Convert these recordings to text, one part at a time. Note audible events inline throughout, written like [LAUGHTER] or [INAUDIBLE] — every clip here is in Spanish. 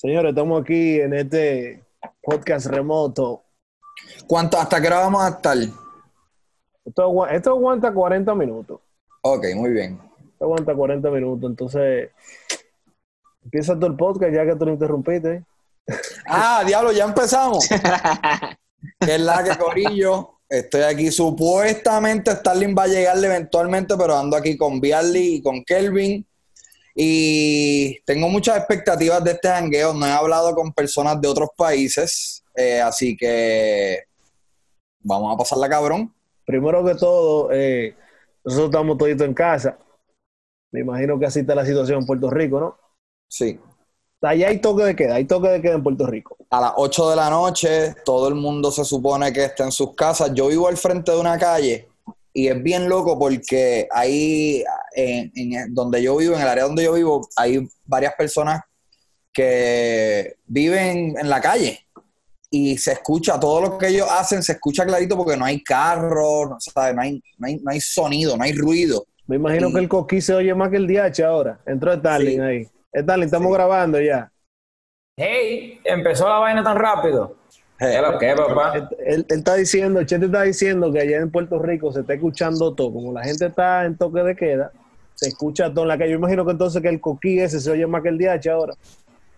Señores, estamos aquí en este podcast remoto. ¿Cuánto, ¿Hasta qué hora vamos a estar? Esto, agu- esto aguanta 40 minutos. Ok, muy bien. Esto aguanta 40 minutos. Entonces, empieza todo el podcast ya que tú lo interrumpiste. Ah, [LAUGHS] diablo, ya empezamos. [LAUGHS] que es la que Corillo. Estoy aquí. Supuestamente Starling va a llegarle eventualmente, pero ando aquí con Biarly y con Kelvin. Y tengo muchas expectativas de este jangueo. No he hablado con personas de otros países. eh, así que vamos a pasarla cabrón. Primero que todo, eh, nosotros estamos toditos en casa. Me imagino que así está la situación en Puerto Rico, ¿no? Sí. Allá hay toque de queda, hay toque de queda en Puerto Rico. a las 8 de la noche, todo el mundo se supone que está en sus casas. Yo vivo al frente de una calle y es bien loco porque ahí, en, en donde yo vivo, en el área donde yo vivo, hay varias personas que viven en la calle y se escucha, todo lo que ellos hacen se escucha clarito porque no hay carros, no, ¿sabes? no, hay, no, hay, no hay sonido, no hay ruido. Me imagino que el coquí se oye más que el DH ahora. Entró Starling Sí. ahí. Starling, estamos Sí. grabando ya. Hey, empezó la vaina tan rápido. Eh, ¿Qué papá? Él, él- él está diciendo, Chete está diciendo que allá en Puerto Rico se está escuchando todo. Como la gente está en toque de queda, se escucha todo en la calle. Yo imagino que entonces que el coquí ese se oye más que el DH ahora.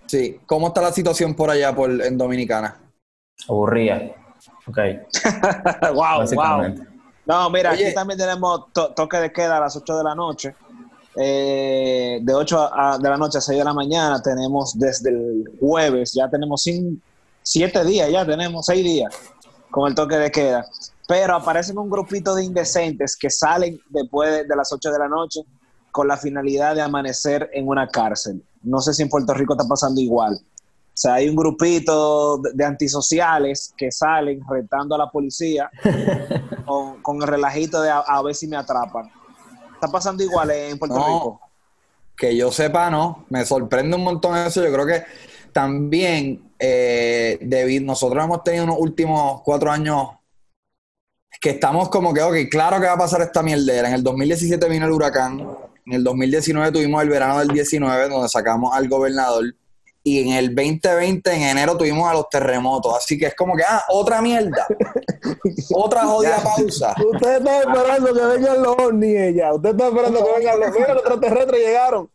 sí. ¿Cómo está la situación por allá por, en Dominicana? Aburría. Ok. [LAUGHS] wow. No, mira, Oye. aquí también tenemos to- toque de queda a las 8 de la noche. Eh, de 8 a- de la noche a 6 de la mañana tenemos desde el jueves, ya tenemos 7 días, ya tenemos 6 días con el toque de queda. Pero aparecen un grupito de indecentes que salen después de, de las 8 de la noche con la finalidad de amanecer en una cárcel. No sé si en Puerto Rico está pasando igual. O sea, hay un grupito de, de antisociales que salen retando a la policía [LAUGHS] con, con el relajito de a, a ver si me atrapan. Está pasando igual en Puerto No. Rico. Que yo sepa, no. Me sorprende un montón eso. Yo creo que también, eh, David, nosotros hemos tenido unos últimos cuatro años que estamos como que, ok, claro que va a pasar esta mierdera. En el 2017 vino el huracán. En el 2019 tuvimos el verano del 19, donde sacamos al gobernador. Y en el 2020, en enero, tuvimos a los terremotos. Así que es como que, ah, otra mierda. otra [LAUGHS] jodida pausa. Usted está esperando que vengan los ovnis ya. Usted está esperando que vengan los... Los extraterrestres llegaron.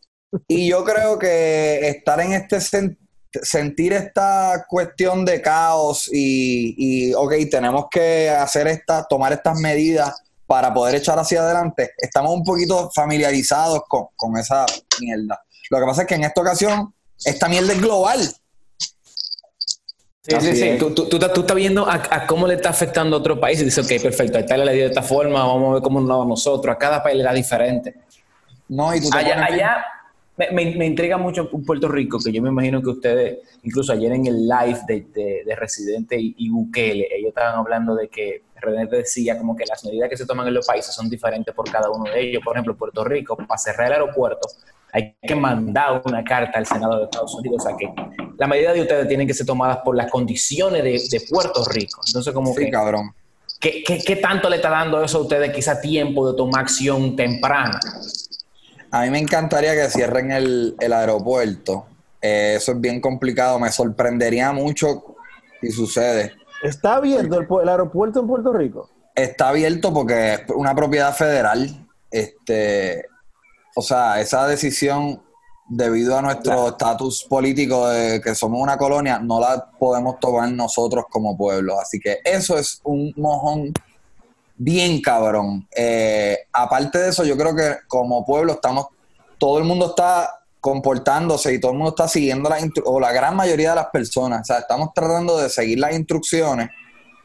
Y yo creo que estar en este sen- sentir esta cuestión de caos y, y, ok, tenemos que hacer esta, tomar estas medidas para poder echar hacia adelante, estamos un poquito familiarizados con, con esa mierda. Lo que pasa es que en esta ocasión, esta mierda es global. Sí, Así sí, sí. Tú, tú, tú, estás- tú estás viendo a, a cómo le está afectando a otro país y dices, ok, perfecto, a Italia le dio de esta forma, vamos a ver cómo nos nosotros. A cada país le da diferente. No, y tú te Allá, pones- allá me, me- me intriga mucho Puerto Rico, que yo me imagino que ustedes, incluso ayer en el live de, de- de Residente y, y Bukele, ellos estaban hablando de que René decía como que las medidas que se toman en los países son diferentes por cada uno de ellos. Por ejemplo, Puerto Rico, para cerrar el aeropuerto, hay que mandar una carta al Senado de Estados Unidos. O sea que las medidas de ustedes tienen que ser tomadas por las condiciones de, de Puerto Rico. Entonces, como Sí, que, cabrón. ¿qué, qué, qué tanto le está dando eso a ustedes quizá tiempo de tomar acción temprana? A mí me encantaría que cierren el, el aeropuerto. Eh, eso es bien complicado. Me sorprendería mucho si sucede. Está abierto el aeropuerto en Puerto Rico. está abierto porque es una propiedad federal. Este, o sea, esa decisión, debido a nuestro estatus político de que somos una colonia, no la podemos tomar nosotros como pueblo. Así que eso es un mojón bien cabrón. Eh, aparte de eso, yo creo que como pueblo estamos, todo el mundo está comportándose y todo el mundo está siguiendo las o la gran mayoría de las personas. O sea, estamos tratando de seguir las instrucciones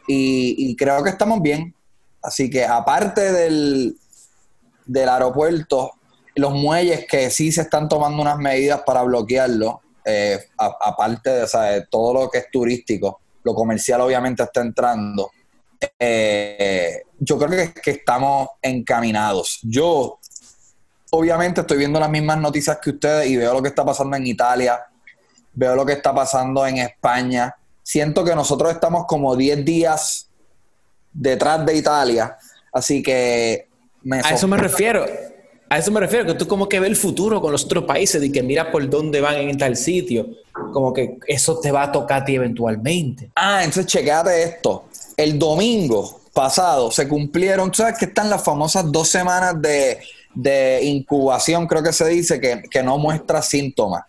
y, creo que estamos bien. Así que aparte del, del aeropuerto, los muelles que sí se están tomando unas medidas para bloquearlo, eh, aparte de, de todo lo que es turístico, lo comercial obviamente está entrando. Eh, yo creo que, que estamos encaminados. Yo, obviamente, estoy viendo las mismas noticias que ustedes y veo lo que está pasando en Italia, veo lo que está pasando en España. Siento que nosotros estamos como 10 días detrás de Italia, así que me A eso me refiero. A eso me refiero, que tú como que ves el futuro con los otros países y que mira por dónde van en tal sitio. como que eso te va a tocar a ti eventualmente. Ah, entonces chequéate esto. El domingo pasado se cumplieron, ¿tú ¿sabes que están las famosas dos semanas de, de incubación, creo que se dice, que, que no muestra síntomas?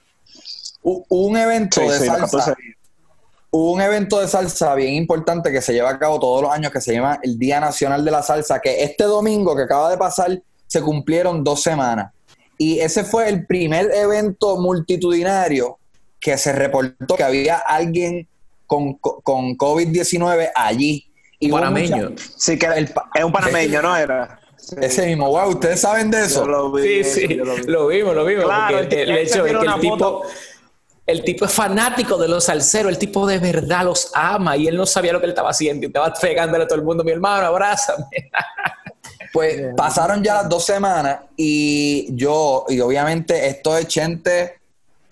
Un evento Sí, de sí, salsa 14 días. hubo un evento de salsa bien importante que se lleva a cabo todos los años que se llama el Día Nacional de la Salsa, que este domingo que acaba de pasar se cumplieron dos semanas. Y ese fue el primer evento multitudinario que se reportó que había alguien con, con COVID-19 allí. Y Panameño. mucha- Sí, que El pa- es un panameño, ¿no era? Sí. ese mismo, wow, ¿ustedes saben de Yo eso? lo vi, Sí, sí, yo lo vi. lo vimos, lo vimos. Claro, porque el, el hecho es que el tipo, foto. el tipo es fanático de los salseros, el tipo de verdad los ama y él no sabía lo que él estaba haciendo y estaba pegándole a todo el mundo, mi hermano, abrázame. [LAUGHS] Pues pasaron ya las dos semanas y yo, y obviamente esto es Chente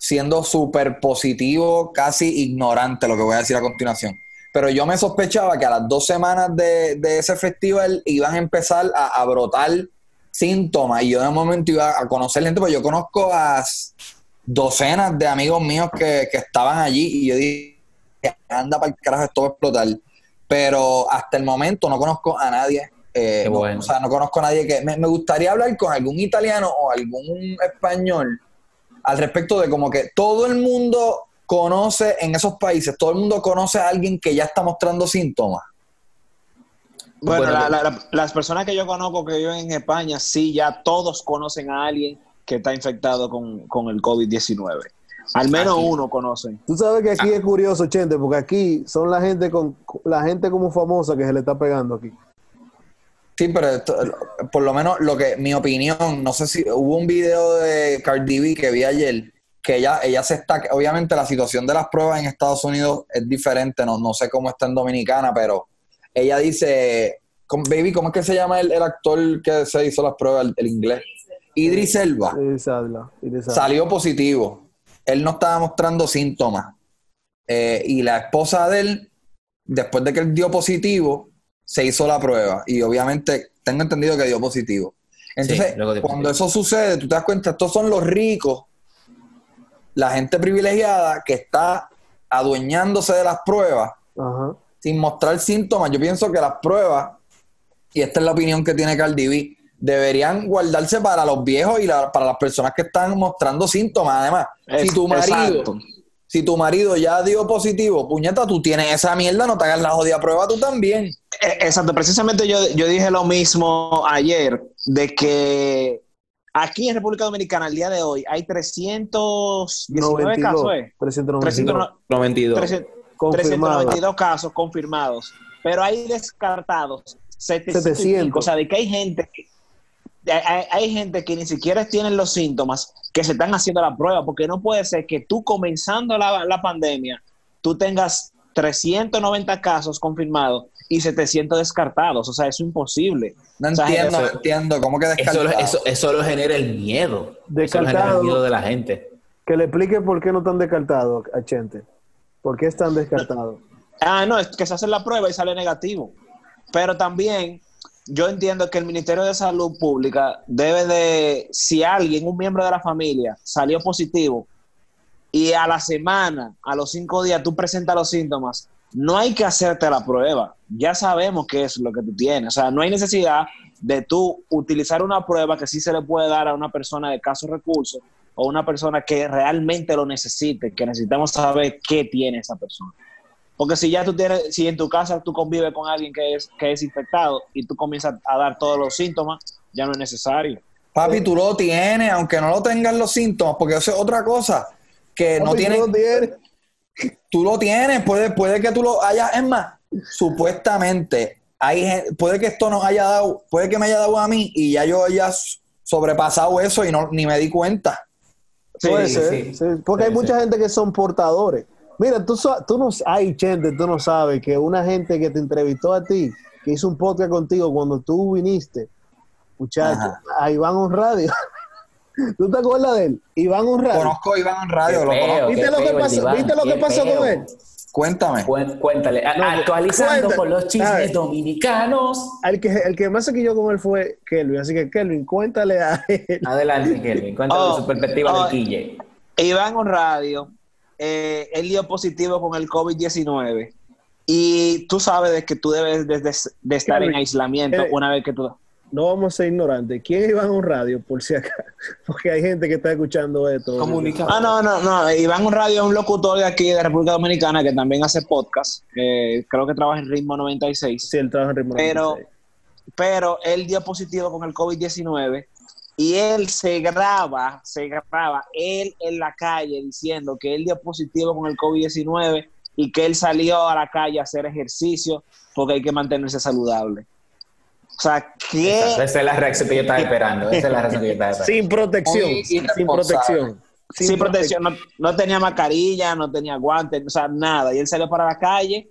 siendo súper positivo, casi ignorante lo que voy a decir a continuación. Pero yo me sospechaba que a las dos semanas de, de ese festival iban a empezar a, a brotar síntomas y yo de momento iba a conocer gente, pues yo conozco a docenas de amigos míos que, que estaban allí y yo dije, anda para el carajo, esto va a explotar. Pero hasta el momento no conozco a nadie. eh, Qué no- bueno. o sea, no conozco a nadie que... Me, me gustaría hablar con algún italiano o algún español al respecto de como que todo el mundo conoce en esos países, todo el mundo conoce a alguien que ya está mostrando síntomas. Bueno, Bueno, la- la- la- las personas que yo conozco que viven en España, sí, ya todos conocen a alguien que está infectado con, con el COVID-19. Al menos Aquí. uno conocen. Tú sabes que aquí es curioso, Chente, porque aquí son la gente con la gente como famosa que se le está pegando aquí. Sí, pero esto- por lo menos lo que mi opinión, no sé si hubo un video de Cardi B que vi ayer que ella ella se está obviamente la situación de las pruebas en Estados Unidos es diferente, no, no sé cómo está en Dominicana, pero ella dice, ¿cómo- baby, ¿cómo es que se llama el, el actor que se hizo las pruebas el, el inglés? Idris Elba Iris Elba. salió positivo. Él no estaba mostrando síntomas. Eh, y la esposa de él, después de que él dio positivo, se hizo la prueba. Y obviamente tengo entendido que dio positivo. Entonces, Sí, luego dio cuando positivo. eso sucede, tú te das cuenta, estos son los ricos, la gente privilegiada que está adueñándose de las pruebas Ajá. sin mostrar síntomas. Yo pienso que las pruebas, y esta es la opinión que tiene Cardi B, deberían guardarse para los viejos y la- para las personas que están mostrando síntomas. Además, si tu marido, exacto. Si tu marido ya dio positivo, puñeta, tú tienes esa mierda, no te hagas la jodida prueba tú también. Eh, Exacto, precisamente yo, yo dije lo mismo ayer, de que aquí en República Dominicana, al día de hoy, hay 319 casos, ¿eh? 392. 92. 300 Confirmado. 392 casos confirmados, pero hay descartados 700. 700. O sea, de que hay gente que, hay, gente que ni siquiera tienen los síntomas que se están haciendo la prueba, porque no puede ser que tú comenzando la, la pandemia, tú tengas 390 casos confirmados y 700 descartados. O sea, eso es imposible. No O sea, entiendo, no eso- entiendo. ¿Cómo que Eso, descartado? eso, eso lo genera el miedo. Eso lo genera Descartado. el miedo de la gente. Que le explique por qué no están descartados a Chente. ¿Por qué están descartados? Ah, no, es que se hace la prueba y sale negativo. Pero también yo entiendo que el Ministerio de Salud Pública debe de, si alguien, un miembro de la familia, salió positivo y a la semana, a los cinco días, tú presentas los síntomas, no hay que hacerte la prueba. Ya sabemos qué es lo que tú tienes. O sea, no hay necesidad de tú utilizar una prueba que sí se le puede dar a una persona de casos recursos o una persona que realmente lo necesite, que necesitamos saber qué tiene esa persona. Porque si ya tú tienes, si en tu casa tú convives con alguien que es, que es infectado y tú comienzas a dar todos los síntomas, ya no es necesario. Papi, tú lo tienes, aunque no lo tengas los síntomas, porque eso es otra cosa. Que no tienes, tú lo tienes. tú lo tienes, puede, puede que tú lo hayas, es más, supuestamente, hay, puede que esto nos haya dado, puede que me haya dado a mí y ya yo haya sobrepasado eso y no, ni me di cuenta. Sí, Puede sí, ser, sí. sí, porque Sí, hay mucha sí. gente que son portadores. Mira, tú, tú no, ay, Chente, tú no sabes que una gente que te entrevistó a ti, que hizo un podcast contigo cuando tú viniste, muchacho, Ajá. a Iván On Radio. [LAUGHS] ¿Tú te acuerdas de él? Iván On Radio. Conozco a Iván Radio, Qué lo conozco. ¿Viste lo que pasó, diván, ¿viste lo que qué pasó feo. con él? Cuéntame. Cuéntale, A- No, actualizando cuenta. con los chismes ver. dominicanos. El que, el que más se quilló con él fue Kelvin, así que Kelvin, cuéntale a él. Adelante, Kelvin, cuéntale Oh, su perspectiva oh. del Quille. Iván on Radio eh, él dio positivo con el COVID-19 y tú sabes de que tú debes de, de- de estar en aislamiento eh, una vez que tú... No vamos a ser ignorantes. ¿Quién iba a un radio, por si acá? [LAUGHS] Porque hay gente que está escuchando esto. Comunica- Ah, no, no, no. Iván Radio es un locutor de aquí de República Dominicana que también hace podcast. Eh, creo que trabaja en Ritmo 96. Sí, él trabaja en Ritmo Pero- 96. Pero él dio positivo con el COVID-19 y él se graba, se graba él en la calle diciendo que él dio positivo con el COVID-19 y que él salió a la calle a hacer ejercicio porque hay que mantenerse saludable. O sea, ¿qué? Esa esa es la reacción que yo estaba esperando. Esa es la reacción que yo estaba esperando. [LAUGHS] Sin protección. Sin protección. sin protección, no, no tenía mascarilla, no tenía guantes, o sea, nada. Y él salió para la calle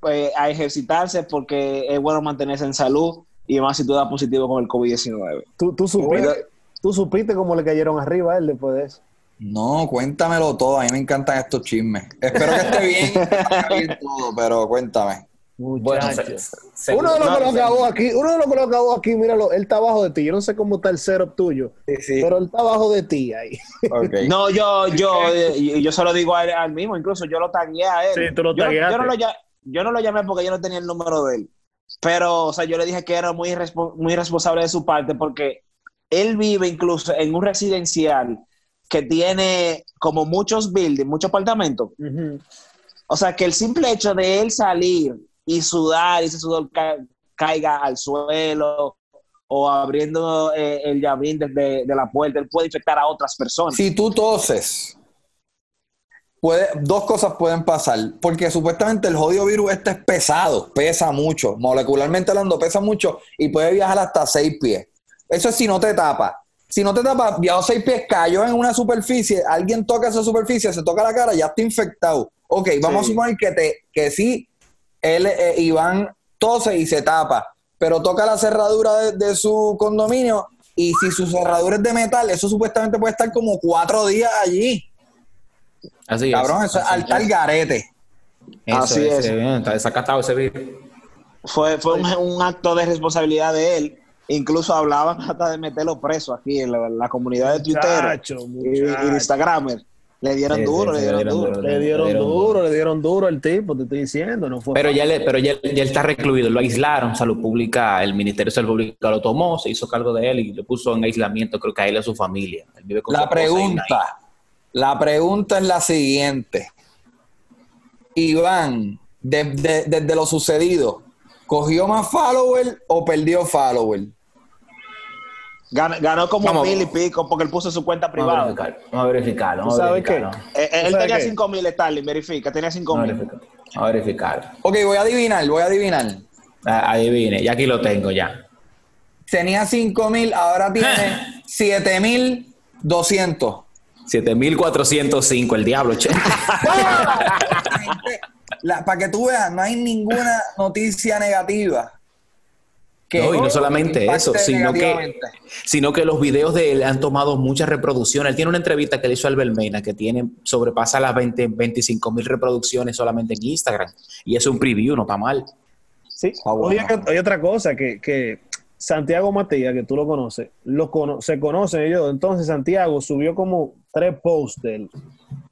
pues, a ejercitarse porque es bueno mantenerse en salud y más si tú das positivo con el COVID-19. ¿Tú, tú, supiste, tú supiste cómo le cayeron arriba a él después de eso. No, cuéntamelo todo. A mí me encantan estos chismes. Espero que esté bien, [LAUGHS] bien todo, pero cuéntame. Bueno, Muchacho. se- se- uno de los no, que lo acabó aquí, uno de los que lo acabó aquí, míralo, él está abajo de ti. Yo no sé cómo está el setup tuyo, pero él está abajo de ti ahí. No, yo, yo, yo se lo digo a él, al mismo, incluso yo lo tagué a él. Sí, tú lo yo, yo no lo, yo no lo llamé porque yo no tenía el número de él. Pero, o sea, yo le dije que era muy, muy irresponsable de su parte porque él vive incluso en un residencial que tiene como muchos buildings, muchos apartamentos. O sea, que el simple hecho de él salir y sudar y ese sudor ca- caiga al suelo o abriendo eh, el llavín desde de la puerta, él puede infectar a otras personas. Si tú toses, puede, dos cosas pueden pasar. Porque supuestamente el jodido virus este es pesado, pesa mucho. Molecularmente hablando, pesa mucho y puede viajar hasta seis pies. Eso es si no te tapa. Si no te tapa, viajó seis pies, cayó en una superficie, alguien toca esa superficie, se toca la cara, ya está infectado. Ok, vamos Sí. a suponer que, te, que sí, él, eh, Iván tose y se tapa, pero toca la cerradura de, de su condominio y si su cerradura es de metal, eso supuestamente puede estar como cuatro días allí. Así es. Cabrón, eso es Así altar garete. Eso Así es. es. bien, Está desacatado ese virus. Fue, fue un, un acto de responsabilidad de él. Incluso hablaban hasta de meterlo preso aquí en la, la comunidad de Twitter Muchacho, y, y de. Instagramer. Le dieron Sí, duro, sí, le dieron le dieron duro. Le dieron Le dieron duro, le dieron duro al tipo, te estoy diciendo, no fue Pero ya, le, pero ya, ya él está recluido, lo aislaron, Salud Pública, el Ministerio de Salud Pública lo tomó, se hizo cargo de él y lo puso en aislamiento, creo que a él y a su familia. Él vive con su La pregunta, la pregunta es la siguiente. Iván, de- de- desde lo sucedido, ¿cogió más follower o perdió follower? Ganó, ganó como Vamos. mil y pico porque él puso su cuenta Vamos a privada. verificar, vamos a verificarlo. ¿Tú Vamos a sabes qué? verificarlo. Eh, eh, él ¿Sabes tenía qué? 5 mil, Starling, verifica, tenía 5 Vamos a mil. Vamos a verificarlo. Ok, voy a adivinar, voy a adivinar. Ah, Adivine, ya aquí lo tengo ya. Tenía 5000, ahora tiene [LAUGHS] 7200. 7405, el diablo, che. [LAUGHS] Para que tú veas, no hay ninguna noticia negativa. No, y no solamente eso, sino que, sino que los videos de él han tomado muchas reproducciones. Él tiene una entrevista que le hizo a Albert Mena que tiene, sobrepasa las 20, 25 mil reproducciones solamente en Instagram. Y es un preview, no está mal. Sí. Bueno. Oye, hay otra cosa que, que Santiago Matías, que tú lo conoces, lo cono- se conocen ellos. Entonces Santiago subió como tres posts de él.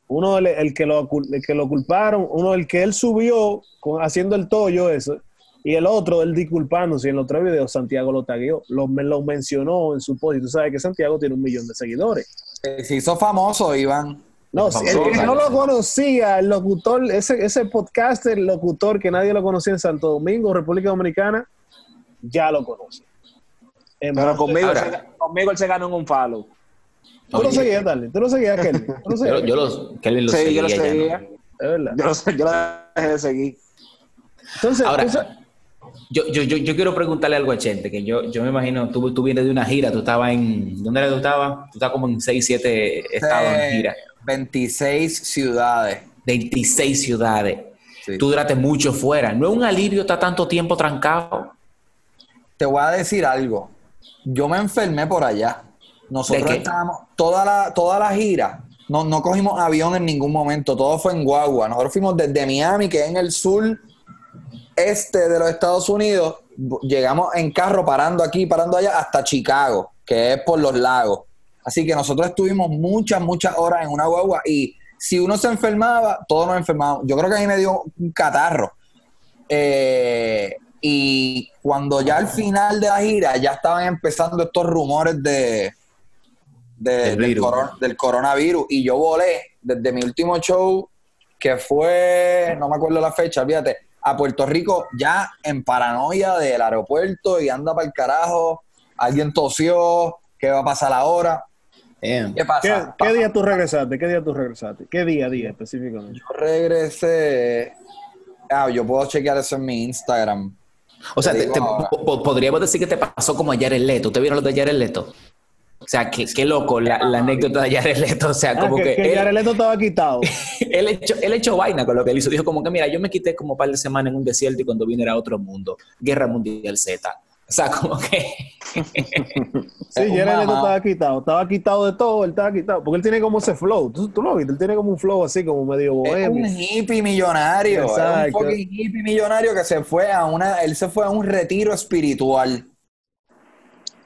Uno el, el que lo el que lo culparon, uno el que él subió con, haciendo el tollo eso, y el otro él disculpándose. Y en los tres videos Santiago lo tagueó, lo, me- lo mencionó en su post. Y tú sabes que Santiago tiene un millón de seguidores. Eh, Se hizo famoso, Iván. No, si el que no lo conocía, el locutor, ese, ese podcaster, locutor que nadie lo conocía en Santo Domingo, República Dominicana, ya lo conoce. Pero conmigo, Ahora- se, conmigo él se ganó en un follow. Tú lo seguías, dale. Tú lo seguías, Kelly. Tú lo Yo, seguías. yo lo, Sí, seguía, yo lo ya no. seguía. Es verdad. Yo lo, yo lo dejé de seguir. Entonces, Ahora, yo, yo, yo, yo quiero preguntarle algo a Chente, que yo, yo me imagino, tú, tú vienes de una gira, tú estabas en, ¿dónde era que tú estabas? Tú estabas como en 6, 7 estados en gira, 26 ciudades. 26 ciudades. Sí. Tú duraste mucho fuera. ¿No es un alivio estar tanto tiempo trancado? Te voy a decir algo. Yo me enfermé por allá. Nosotros estábamos, toda la, toda la gira, no, no cogimos avión en ningún momento, todo fue en guagua. Nosotros fuimos desde Miami, que es en el sur este de los Estados Unidos, llegamos en carro parando aquí, parando allá, hasta Chicago, que es por los lagos. Así que nosotros estuvimos muchas, muchas horas en una guagua y si uno se enfermaba, todos nos enfermábamos. Yo creo que a mí me dio un catarro. Eh, y cuando ya al final de la gira ya estaban empezando estos rumores de, de- Del del, coron- del coronavirus y yo volé desde mi último show que fue, no me acuerdo la fecha, fíjate, a Puerto Rico ya en paranoia del aeropuerto y anda para el carajo, alguien tosió, ¿qué va a pasar ahora? Damn. ¿Qué pasa? ¿Qué, qué día tú regresaste? ¿Qué día tú regresaste? ¿Qué día, día específicamente? Yo regresé, ah, yo puedo chequear eso en mi Instagram. O sea, Te podríamos decir que te pasó como a Jared Leto. ¿Te vieron lo de Jared Leto? O sea, qué, qué loco la, la anécdota de Jared Leto. O sea, Ah, como que, que, que Jared Leto estaba quitado. [LAUGHS] él, echó, él echó vaina con lo que él hizo. Dijo como que, mira, yo me quité como un par de semanas en un desierto y cuando vine era otro mundo. Guerra Mundial Z. O sea, como que... [LAUGHS] Sí, Jared Leto estaba quitado. Estaba quitado de todo, él estaba quitado. Porque él tiene como ese flow. ¿Tú, tú lo viste? Él tiene como un flow así, como medio Es un bohemio. hippie millonario, es Exacto. un fucking hippie millonario que se fue a una, él se fue a un retiro espiritual.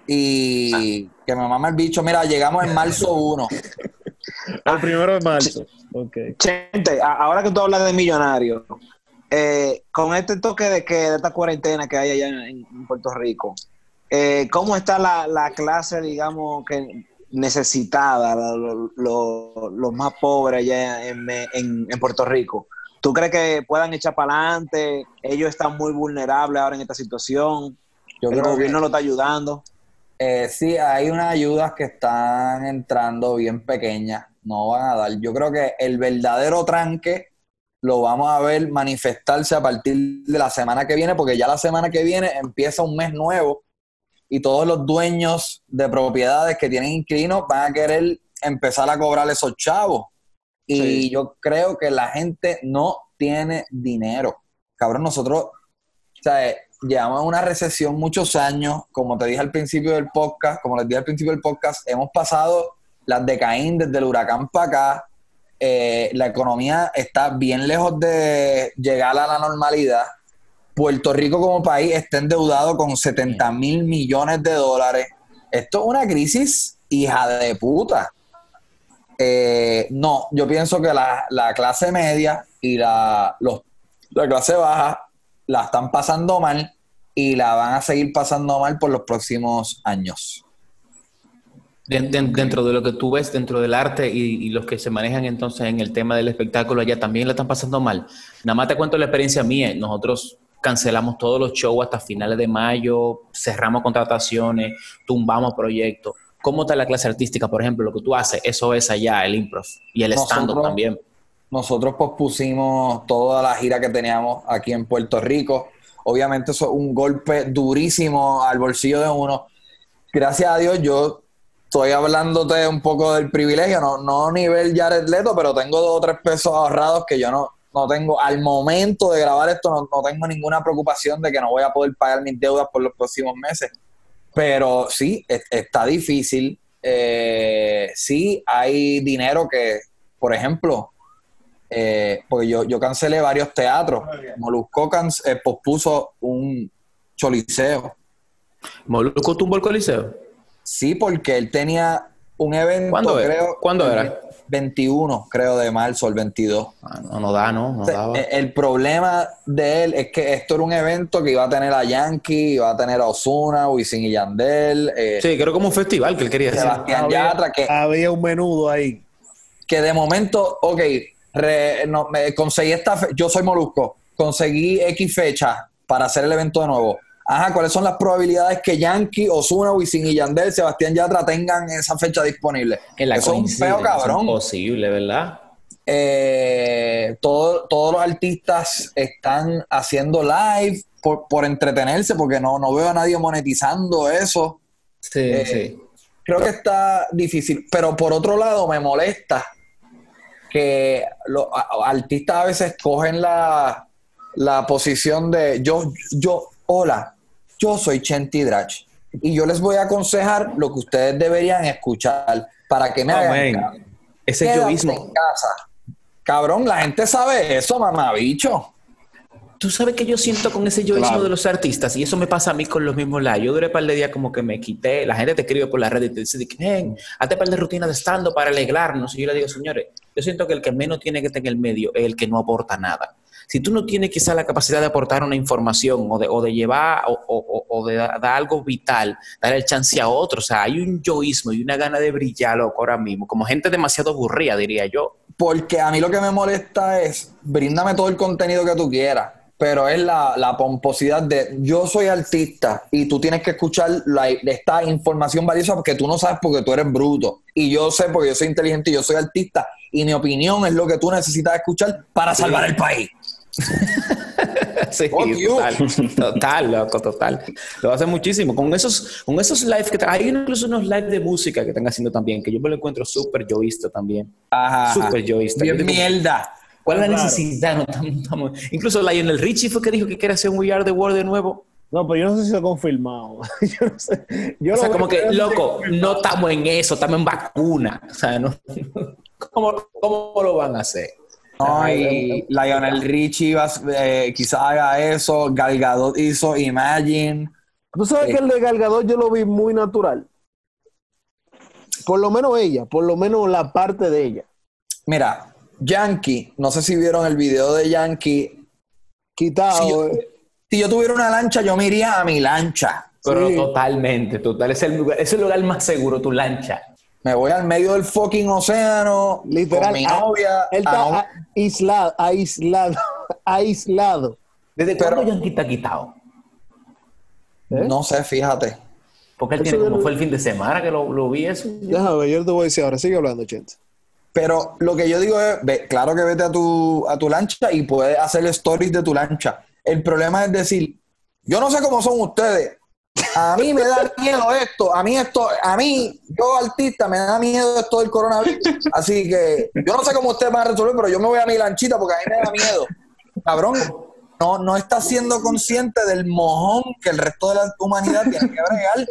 Y que me mama el bicho, mira, llegamos en [LAUGHS] marzo 1. El primero de marzo. Ok. Chente, a- ahora que tú hablas de millonario, eh, con este toque de que de esta cuarentena que hay allá en, en Puerto Rico, eh, ¿cómo está la, la clase, digamos, que necesitada, la- lo- lo- los más pobres allá en, en- en Puerto Rico? ¿Tú crees que puedan echar para adelante? Ellos están muy vulnerables ahora en esta situación. Yo el creo que- gobierno lo está ayudando. Eh, sí, hay unas ayudas que están entrando bien pequeñas, no van a dar. Yo creo que el verdadero tranque lo vamos a ver manifestarse a partir de la semana que viene, porque ya la semana que viene empieza un mes nuevo y todos los dueños de propiedades que tienen inquilinos van a querer empezar a cobrar esos chavos. Y Sí. yo creo que la gente no tiene dinero. Cabrón, nosotros, o sea, eh, llevamos una recesión muchos años, como te dije al principio del podcast, como les dije al principio del podcast, hemos pasado las de Caín desde el huracán para acá. Eh, la economía está bien lejos de llegar a la normalidad. Puerto Rico como país está endeudado con 70 mil millones de dólares. Esto es una crisis hija de puta. Eh, no, yo pienso que la, la clase media y la, los, la clase baja la están pasando mal y la van a seguir pasando mal por los próximos años. Den- den- dentro de lo que tú ves dentro del arte y, y los que se manejan entonces en el tema del espectáculo allá también la están pasando mal. Nada más te cuento la experiencia mía. Nosotros cancelamos todos los shows hasta finales de mayo, cerramos contrataciones, tumbamos proyectos. ¿Cómo está la clase artística, por ejemplo? Lo que tú haces, eso es allá, el improv y el stand-up también. Nosotros pospusimos toda la gira que teníamos aquí en Puerto Rico. Obviamente eso es un golpe durísimo al bolsillo de uno. Gracias a Dios yo estoy hablándote un poco del privilegio, no, no a nivel Jared Leto, pero tengo dos o tres pesos ahorrados que yo no, no tengo. Al momento de grabar esto no, no tengo ninguna preocupación de que no voy a poder pagar mis deudas por los próximos meses. Pero sí, es- está difícil. Eh, sí, hay dinero que, por ejemplo, eh, porque yo, yo cancelé varios teatros. Molusco can- eh, pospuso un choliseo. ¿Molusco tumbó el coliseo? Sí, porque él tenía un evento, ¿Cuándo era? creo. ¿Cuándo era? 21, creo, de marzo, el 22. Ah, no, no da, no, no O sea, daba. eh, el problema de él es que esto era un evento que iba a tener a Yankee, iba a tener a Osuna, Wisin y Yandel, eh, Sí, creo como un festival que él quería hacer. Sebastián Yatra, que, había un menudo ahí. que de momento, ok, re- no, me conseguí esta, fe- yo soy Molusco, conseguí X fecha para hacer el evento de nuevo. Ajá, ¿cuáles son las probabilidades que Yankee, Osuna, Wisin y Yandel, Sebastián Yatra tengan esa fecha disponible? Que la Eso es un feo Es cabrón. imposible, ¿verdad? Eh, todo- todos los artistas están haciendo live por, por entretenerse, porque no, no veo a nadie monetizando eso. Sí, Eh, sí. Creo que está difícil, pero por otro lado me molesta que los artistas a veces cogen la, la posición de yo, yo, hola, yo soy Chenti Drach y yo les voy a aconsejar lo que ustedes deberían escuchar para que me hagan Amén. caso. Ese Quédate yoísmo. en casa. Cabrón, la gente sabe eso, mamá, bicho. Tú sabes que yo siento con ese yoísmo de los artistas, y eso me pasa a mí con los mismos live. Yo duré un par de días como que me quité, la gente te escribe por la red y te dice, hey, hazte un par de rutinas de estando para alegrarnos. Y yo le digo, señores, yo siento que el que menos tiene que estar en el medio es el que no aporta nada. Si tú no tienes quizá la capacidad de aportar una información o de, o de llevar o, de dar, algo vital, dar el chance a otro, o sea, hay un yoísmo y una gana de brillar loco ahora mismo, como gente demasiado aburrida, diría yo. Porque a mí lo que me molesta es, bríndame todo el contenido que tú quieras pero es la, pomposidad de yo soy artista y tú tienes que escuchar esta información valiosa porque tú no sabes porque tú eres bruto y yo sé porque yo soy inteligente y yo soy artista y mi opinión es lo que tú necesitas escuchar para salvar el país. [LAUGHS] sí, total, total, loco, total. Lo hace muchísimo. Con esos, con esos lives que hay incluso unos lives de música que están haciendo también, que yo me lo encuentro súper yoísta también. Ajá. Súper yoísta. Bien mierda. ¿Cuál es la necesidad? [LAUGHS] No, estamos, Incluso Lionel Richie fue que dijo que quiere hacer un We Are the World de nuevo. No, pero yo no sé si lo ha confirmado. [LAUGHS] yo no sé. o sea, como que, loco, no estamos en eso, estamos en vacuna. O sea, no, ¿cómo, ¿cómo, lo van a hacer? No, y Lionel Richie eh, quizá haga eso, Galgadot hizo Imagine. Tú sabes que el de Galgadot yo lo vi muy natural. Por lo menos ella, por lo menos la parte de ella. Mira, Yankee, no sé si vieron el video de Yankee. Quitado. Si yo, eh. tuviera una lancha, yo me iría a mi lancha. Pero totalmente, total. Es el, lugar, es el lugar más seguro, tu lancha. Me voy al medio del fucking océano. Literal. Con mi novia. Él está aislado, aislado, [LAUGHS] aislado. ¿Desde cuándo Yankee está quitado? ¿Eh? No sé, fíjate. Porque él tiene como fue el fin de semana que lo, lo vi eso. Déjame, yo te voy a decir ahora. Sigue hablando, Chente. Pero lo que yo digo es, claro que vete a tu, a tu lancha y puedes hacer stories de tu lancha. El problema es decir, yo no sé cómo son ustedes. A mí me da miedo esto, a mí esto, a mí, yo artista, me da miedo esto del coronavirus. Así que yo no sé cómo ustedes van a resolver, pero yo me voy a mi lanchita porque a mí me da miedo. Cabrón, no, no estás siendo consciente del mojón que el resto de la humanidad tiene que bregar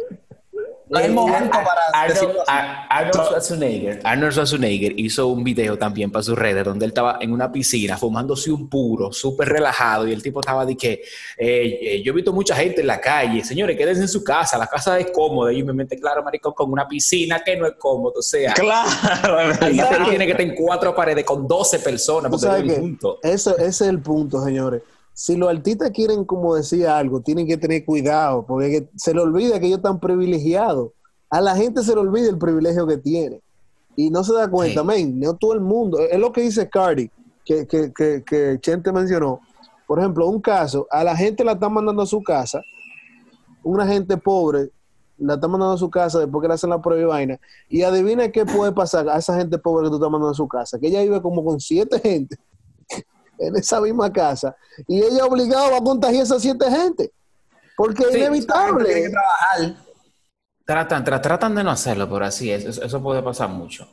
Arnold, Schwarzenegger, Arnold Schwarzenegger hizo un video también para sus redes donde él estaba en una piscina fumándose un puro, súper relajado, y el tipo estaba de que eh, eh, yo he visto mucha gente en la calle, señores, quédense en su casa, la casa es cómoda, y me mente, claro, maricón, con una piscina que no es cómodo, o sea, claro, tiene que estar en cuatro paredes con 12 personas, ese es el punto, señores si los artistas quieren, como decía algo, tienen que tener cuidado, porque se le olvida que ellos están privilegiados. A la gente se le olvida el privilegio que tiene. Y no se da cuenta, no todo el mundo. Es lo que dice Cardi, que, que, que, que Chente mencionó. Por ejemplo, un caso, a la gente la están mandando a su casa, una gente pobre la están mandando a su casa después que le hacen la prueba y vaina, y adivina qué puede pasar a esa gente pobre que tú estás mandando a su casa, que ella vive como con siete gente en esa misma casa y ella obligada a contagiar a esa siete gente. Porque es inevitable. Tratan, tratan de no hacerlo, pero así es. Eso, puede pasar mucho.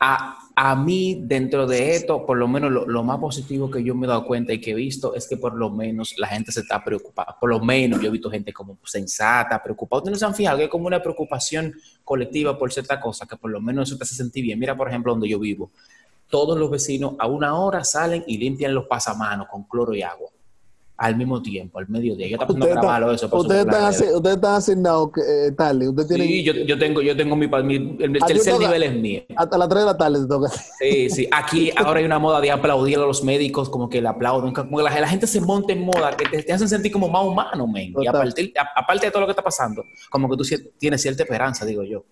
A, a, mí, dentro de esto, por lo menos lo, más positivo que yo me he dado cuenta y que he visto es que por lo menos la gente se está preocupada. Por lo menos yo he visto gente como sensata, preocupada. Ustedes no se han fijado que hay como una preocupación colectiva por cierta cosa, que por lo menos eso te hace sentir bien. Mira, por ejemplo, donde yo vivo todos los vecinos a una hora salen y limpian los pasamanos con cloro y agua. Al mismo tiempo, al mediodía. Yo estoy grabando eso. Ustedes están, ustedes están asignados eh, tarde. sí, yo, yo, tengo, yo tengo mi, el tercer nivel es mío. Hasta las 3 de la tarde te toca. Sí, sí. Aquí ahora hay una moda de aplaudir a los médicos, como que le aplauden. Como que la, gente se monta en moda, que te, hacen sentir como más humano, men. Y aparte, aparte de todo lo que está pasando, como que tú tienes cierta esperanza, digo yo.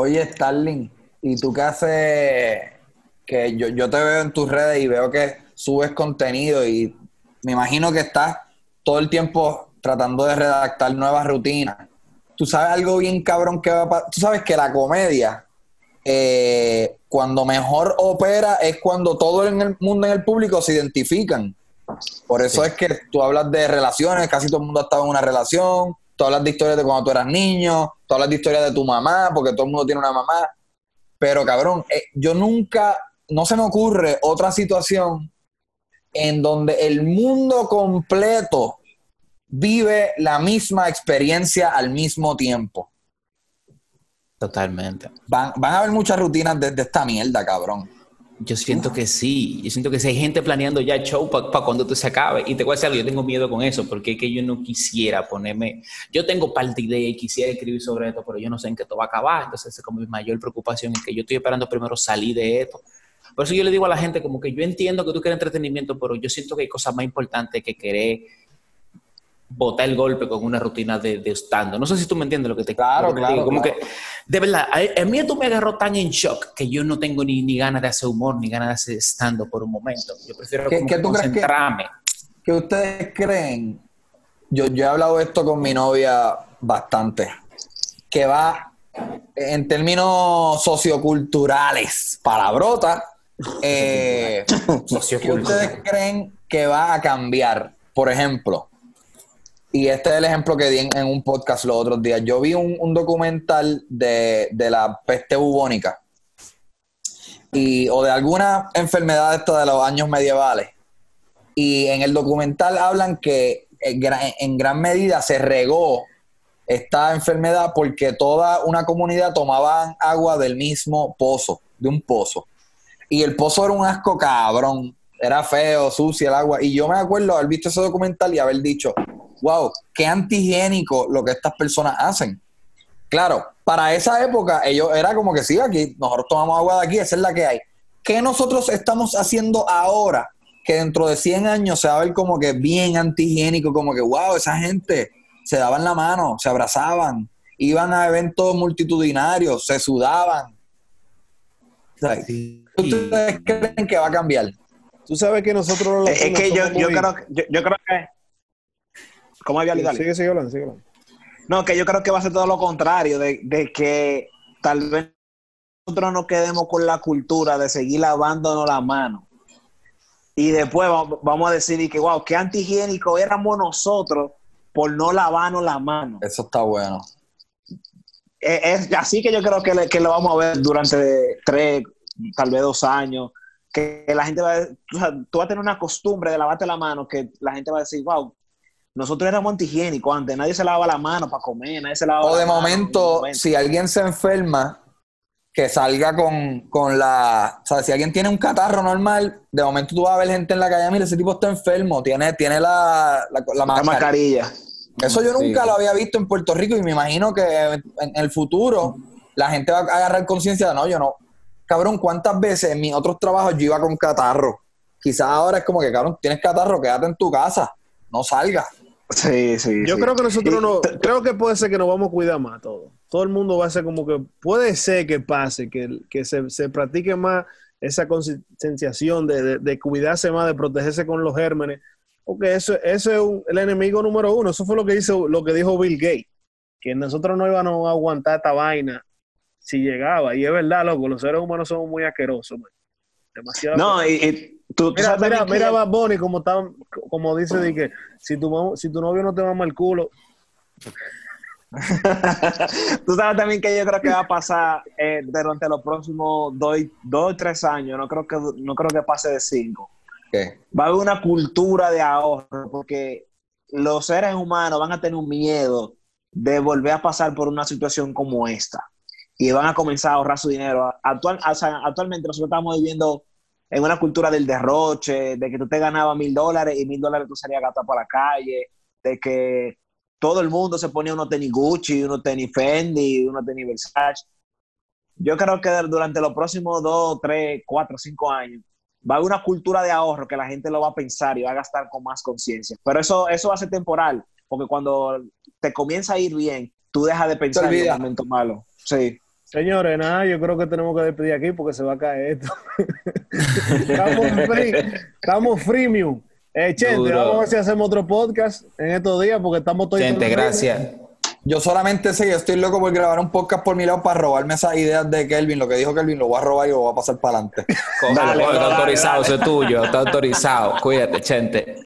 Oye, Starling, ¿y tú qué haces que yo, yo te veo en tus redes y veo que subes contenido y me imagino que estás todo el tiempo tratando de redactar nuevas rutinas. Tú sabes algo bien cabrón que va a pasar. Tú sabes que la comedia, eh, cuando mejor opera, es cuando todo en el mundo, en el público, se identifican. Por eso es que tú hablas de relaciones, casi todo el mundo ha estado en una relación. Tú hablas de historias de cuando tú eras niño, tú hablas de historias de tu mamá, porque todo el mundo tiene una mamá. Pero cabrón, eh, yo nunca no se me ocurre otra situación en donde el mundo completo vive la misma experiencia al mismo tiempo. Totalmente. Van, a haber muchas rutinas de, esta mierda, cabrón. Yo siento que sí, yo siento que si hay gente planeando ya show para cuando esto se acabe. Y te voy a decir algo, yo tengo miedo con eso, porque es que yo no quisiera ponerme, yo tengo parte de idea y quisiera escribir sobre esto, pero yo no sé en qué esto va a acabar. Entonces, es como mi mayor preocupación es que yo estoy esperando primero salir de esto. Por eso yo le digo a la gente como que yo entiendo que tú quieres entretenimiento, pero yo siento que hay cosas más importantes que querer botar el golpe con una rutina de, de estando. No sé si tú me entiendes lo que te, Claro, lo que claro, digo. Como claro. que, de verdad, a, a mí esto me agarró tan en shock que yo no tengo ni, ni ganas de hacer humor, ni ganas de hacer estando por un momento. Yo prefiero ¿Qué- como qué que tú que- concentrarme. ¿Qué ustedes creen? Yo, yo he hablado esto con mi novia bastante. Que va en términos socioculturales, palabrota. Eh, [LAUGHS] ¿Qué ustedes creen que va a cambiar? Por ejemplo, y este es el ejemplo que di en, en un podcast los otros días. Yo vi un, un documental de, de la peste bubónica y, o de alguna enfermedad esta de los años medievales. Y en el documental hablan que en gran, en gran medida se regó esta enfermedad porque toda una comunidad tomaba agua del mismo pozo, de un pozo. Y el pozo era un asco cabrón, era feo, sucio el agua. Y yo me acuerdo haber visto ese documental y haber dicho, wow, qué antihigiénico lo que estas personas hacen. Claro, para esa época ellos era como que sí, aquí nosotros tomamos agua de aquí, esa es la que hay. ¿Qué nosotros estamos haciendo ahora que dentro de 100 años se va a ver como que bien antihigiénico, como que wow, esa gente se daban la mano, se abrazaban, iban a eventos multitudinarios, se sudaban. O sea, ¿Ustedes creen que va a cambiar? Tú sabes que nosotros los Es, que yo, yo, muy- creo, yo, yo creo que. ¿Cómo había dale. Sigue, sigue hablando, sigue hablando. No, que yo creo que va a ser todo lo contrario, de, de que tal vez nosotros nos quedemos con la cultura de seguir lavándonos la mano. Y después va- vamos a decir y que, wow, qué antihigiénico éramos nosotros por no lavarnos la mano. Eso está bueno. Eh, Es, así que yo creo que, le- que lo vamos a ver durante tres, tal vez dos años. Que la gente va a, o sea, tú vas a tener una costumbre de lavarte la mano que la gente va a decir, wow, nosotros éramos antihigiénicos antes, nadie se lavaba la mano para comer, nadie se lavaba O de la mano, momento, si alguien se enferma, que salga con, con la. O sea, si alguien tiene un catarro normal, de momento tú vas a ver gente en la calle, mira, ese tipo está enfermo, tiene, tiene la, la, la la mascarilla. mascarilla. Eso yo Sí. nunca lo había visto en Puerto Rico y me imagino que en el futuro la gente va a agarrar conciencia de no, yo no. Cabrón, ¿cuántas veces en mis otros trabajos yo iba con catarro? Quizás ahora es como que, cabrón, tienes catarro, quédate en tu casa, no salgas. Sí, sí. Yo sí. creo que nosotros Y- no, creo que puede ser que nos vamos a cuidar más todos. Todo el mundo va a ser como que, puede ser que pase, que, que se, se practique más esa concienciación de, de- de cuidarse más, de protegerse con los gérmenes, porque eso, eso es un- el enemigo número uno. Eso fue lo que hizo, lo que dijo Bill Gates, que nosotros no íbamos a aguantar esta vaina si llegaba. Y es verdad, loco, los seres humanos somos muy asquerosos, man. Demasiado. No, y, y tú, tú Mira, sabes mira, también que- mira Bad Bunny como, está, como dice de que si tu, si tu novio no te mama el culo, [LAUGHS] Tú sabes también que yo creo que va a pasar eh, durante los próximos dos, dos tres años. No creo que no creo que pase de cinco. ¿Qué? Va a haber una cultura de ahorro porque los seres humanos van a tener un miedo de volver a pasar por una situación como esta y van a comenzar a ahorrar su dinero. Actual, o sea, actualmente nosotros estamos viviendo en una cultura del derroche, de que tú te ganabas mil dólares y mil dólares tú salías a gastar por la calle, de que todo el mundo se ponía unos tenis Gucci, unos tenis Fendi, unos tenis Versace. Yo creo que durante los próximos dos, tres, cuatro, cinco años va a haber una cultura de ahorro que la gente lo va a pensar y va a gastar con más conciencia. Pero eso, eso va a ser temporal, porque cuando te comienza a ir bien, tú dejas de pensar en los momentos malos. Sí. Señores, nada, yo creo que tenemos que despedir aquí porque se va a caer esto. [LAUGHS] estamos, free, estamos freemium. Eh, Chente, Duro. vamos a ver si hacemos otro podcast en estos días porque estamos todos. Gente, gracias. Yo solamente sé que estoy loco por grabar un podcast por mi lado para robarme esas ideas de Kelvin. Lo que dijo Kelvin lo voy a robar y lo voy a pasar para adelante. Cógelo, Dale, cógelo, está autorizado, dale. eso es tuyo, está autorizado. Cuídate, gente.